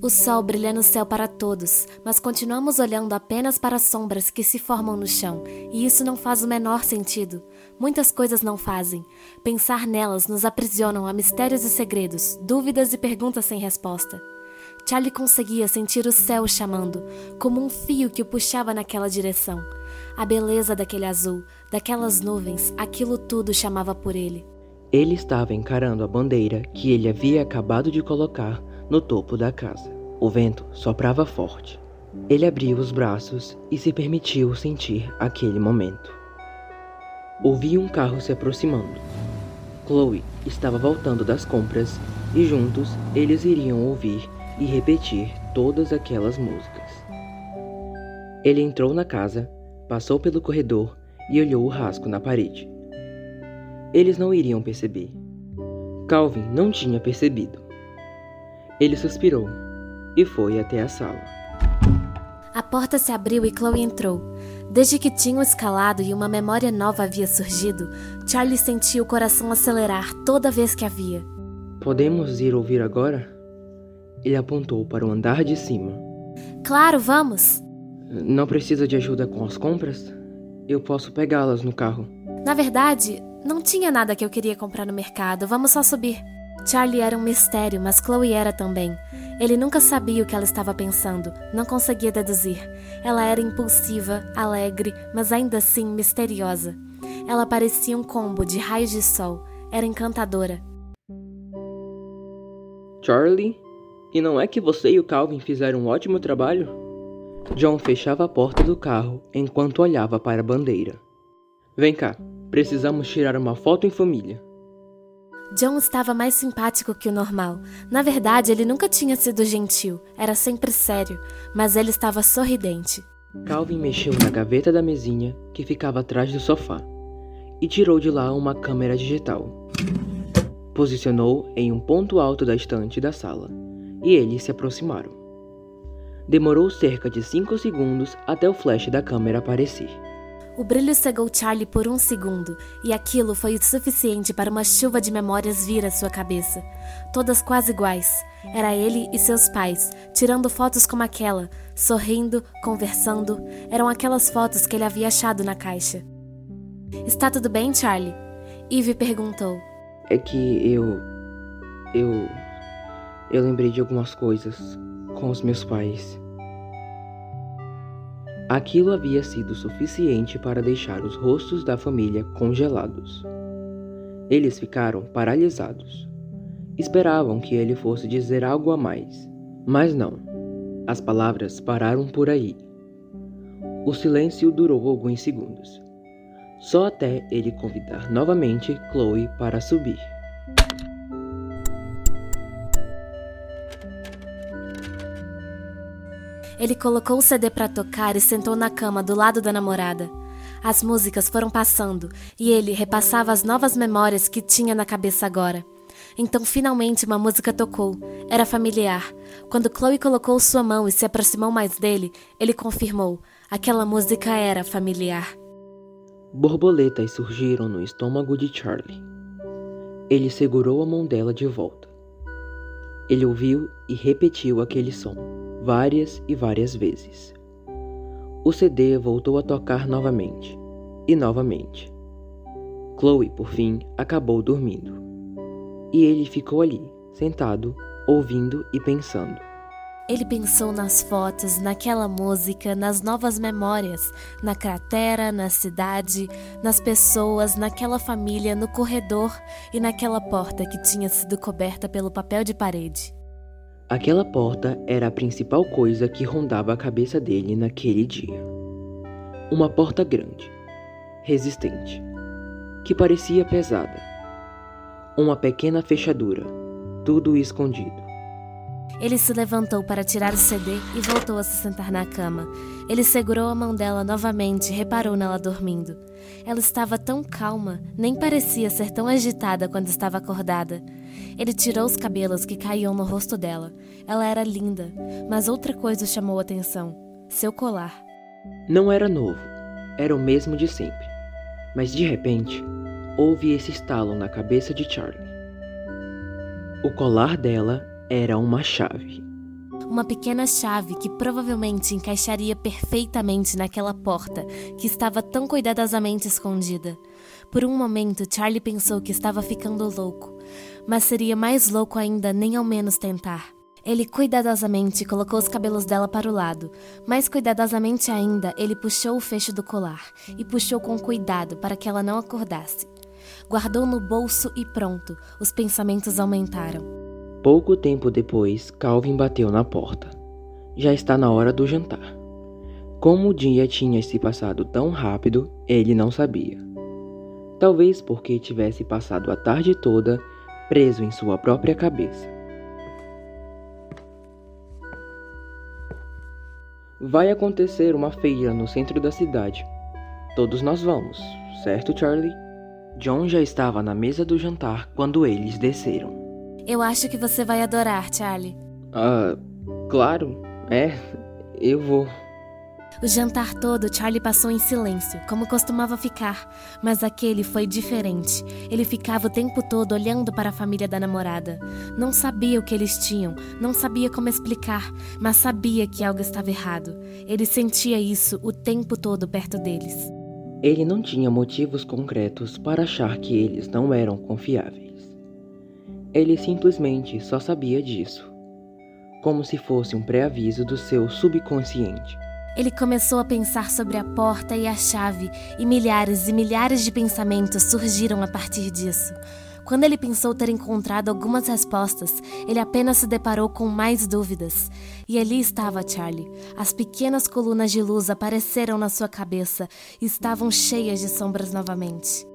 O sol brilha no céu para todos, mas continuamos olhando apenas para as sombras que se formam no chão, e isso não faz o menor sentido. Muitas coisas não fazem. Pensar nelas nos aprisionam a mistérios e segredos, dúvidas e perguntas sem resposta. Charlie conseguia sentir o céu chamando, como um fio que o puxava naquela direção. A beleza daquele azul, daquelas nuvens, aquilo tudo chamava por ele. Ele estava encarando a bandeira que ele havia acabado de colocar no topo da casa. O vento soprava forte. Ele abriu os braços e se permitiu sentir aquele momento. Ouvi um carro se aproximando. Chloe estava voltando das compras e juntos eles iriam ouvir e repetir todas aquelas músicas. Ele entrou na casa, passou pelo corredor e olhou o rasgo na parede. Eles não iriam perceber. Calvin não tinha percebido. Ele suspirou e foi até a sala. A porta se abriu e Chloe entrou. Desde que tinham escalado e uma memória nova havia surgido, Charlie sentia o coração acelerar toda vez que havia. Podemos ir ouvir agora? Ele apontou para o andar de cima. Claro, vamos! Não precisa de ajuda com as compras? Eu posso pegá-las no carro. Na verdade, não tinha nada que eu queria comprar no mercado. Vamos só subir. Charlie era um mistério, mas Chloe era também. Ele nunca sabia o que ela estava pensando, não conseguia deduzir. Ela era impulsiva, alegre, mas ainda assim misteriosa. Ela parecia um combo de raios de sol. Era encantadora. Charlie, e não é que você e o Calvin fizeram um ótimo trabalho? John fechava a porta do carro enquanto olhava para a bandeira. Vem cá, precisamos tirar uma foto em família. John estava mais simpático que o normal. Na verdade, ele nunca tinha sido gentil, era sempre sério, mas ele estava sorridente. Calvin mexeu na gaveta da mesinha que ficava atrás do sofá e tirou de lá uma câmera digital. Posicionou em um ponto alto da estante da sala e eles se aproximaram. Demorou cerca de 5 segundos até o flash da câmera aparecer. O brilho cegou Charlie por um segundo, e aquilo foi o suficiente para uma chuva de memórias vir à sua cabeça. Todas quase iguais. Era ele e seus pais, tirando fotos como aquela, sorrindo, conversando. Eram aquelas fotos que ele havia achado na caixa. Está tudo bem, Charlie? Eve perguntou. É que eu. Eu. Eu lembrei de algumas coisas com os meus pais. Aquilo havia sido suficiente para deixar os rostos da família congelados. Eles ficaram paralisados. Esperavam que ele fosse dizer algo a mais, mas não. As palavras pararam por aí. O silêncio durou alguns segundos, só até ele convidar novamente Chloe para subir. Ele colocou o CD para tocar e sentou na cama do lado da namorada. As músicas foram passando e ele repassava as novas memórias que tinha na cabeça agora. Então, finalmente, uma música tocou. Era familiar. Quando Chloe colocou sua mão e se aproximou mais dele, ele confirmou: aquela música era familiar. Borboletas surgiram no estômago de Charlie. Ele segurou a mão dela de volta. Ele ouviu e repetiu aquele som várias e várias vezes. O CD voltou a tocar novamente e novamente. Chloe, por fim, acabou dormindo. E ele ficou ali, sentado, ouvindo e pensando. Ele pensou nas fotos, naquela música, nas novas memórias, na cratera, na cidade, nas pessoas, naquela família, no corredor e naquela porta que tinha sido coberta pelo papel de parede. Aquela porta era a principal coisa que rondava a cabeça dele naquele dia. Uma porta grande, resistente, que parecia pesada. Uma pequena fechadura, tudo escondido. Ele se levantou para tirar o CD e voltou a se sentar na cama. Ele segurou a mão dela novamente e reparou nela dormindo. Ela estava tão calma, nem parecia ser tão agitada quando estava acordada. Ele tirou os cabelos que caíam no rosto dela. Ela era linda, mas outra coisa chamou a atenção: seu colar. Não era novo, era o mesmo de sempre. Mas de repente, houve esse estalo na cabeça de Charlie. O colar dela era uma chave. uma pequena chave que provavelmente encaixaria perfeitamente naquela porta que estava tão cuidadosamente escondida. Por um momento, Charlie pensou que estava ficando louco, mas seria mais louco ainda nem ao menos tentar. Ele cuidadosamente colocou os cabelos dela para o lado. Mais cuidadosamente ainda, ele puxou o fecho do colar e puxou com cuidado para que ela não acordasse. Guardou no bolso e pronto, os pensamentos aumentaram. Pouco tempo depois, Calvin bateu na porta. Já está na hora do jantar. Como o dia tinha se passado tão rápido, ele não sabia. Talvez porque tivesse passado a tarde toda preso em sua própria cabeça. Vai acontecer uma feira no centro da cidade. Todos nós vamos, certo, Charlie? John já estava na mesa do jantar quando eles desceram. Eu acho que você vai adorar, Charlie. Ah, claro, é, eu vou. O jantar todo, Charlie passou em silêncio, como costumava ficar, mas aquele foi diferente. Ele ficava o tempo todo olhando para a família da namorada. Não sabia o que eles tinham, não sabia como explicar, mas sabia que algo estava errado. Ele sentia isso o tempo todo perto deles. Ele não tinha motivos concretos para achar que eles não eram confiáveis. Ele simplesmente só sabia disso, como se fosse um pré-aviso do seu subconsciente. Ele começou a pensar sobre a porta e a chave, e milhares e milhares de pensamentos surgiram a partir disso. Quando ele pensou ter encontrado algumas respostas, ele apenas se deparou com mais dúvidas. E ali estava Charlie. As pequenas colunas de luz apareceram na sua cabeça e estavam cheias de sombras novamente.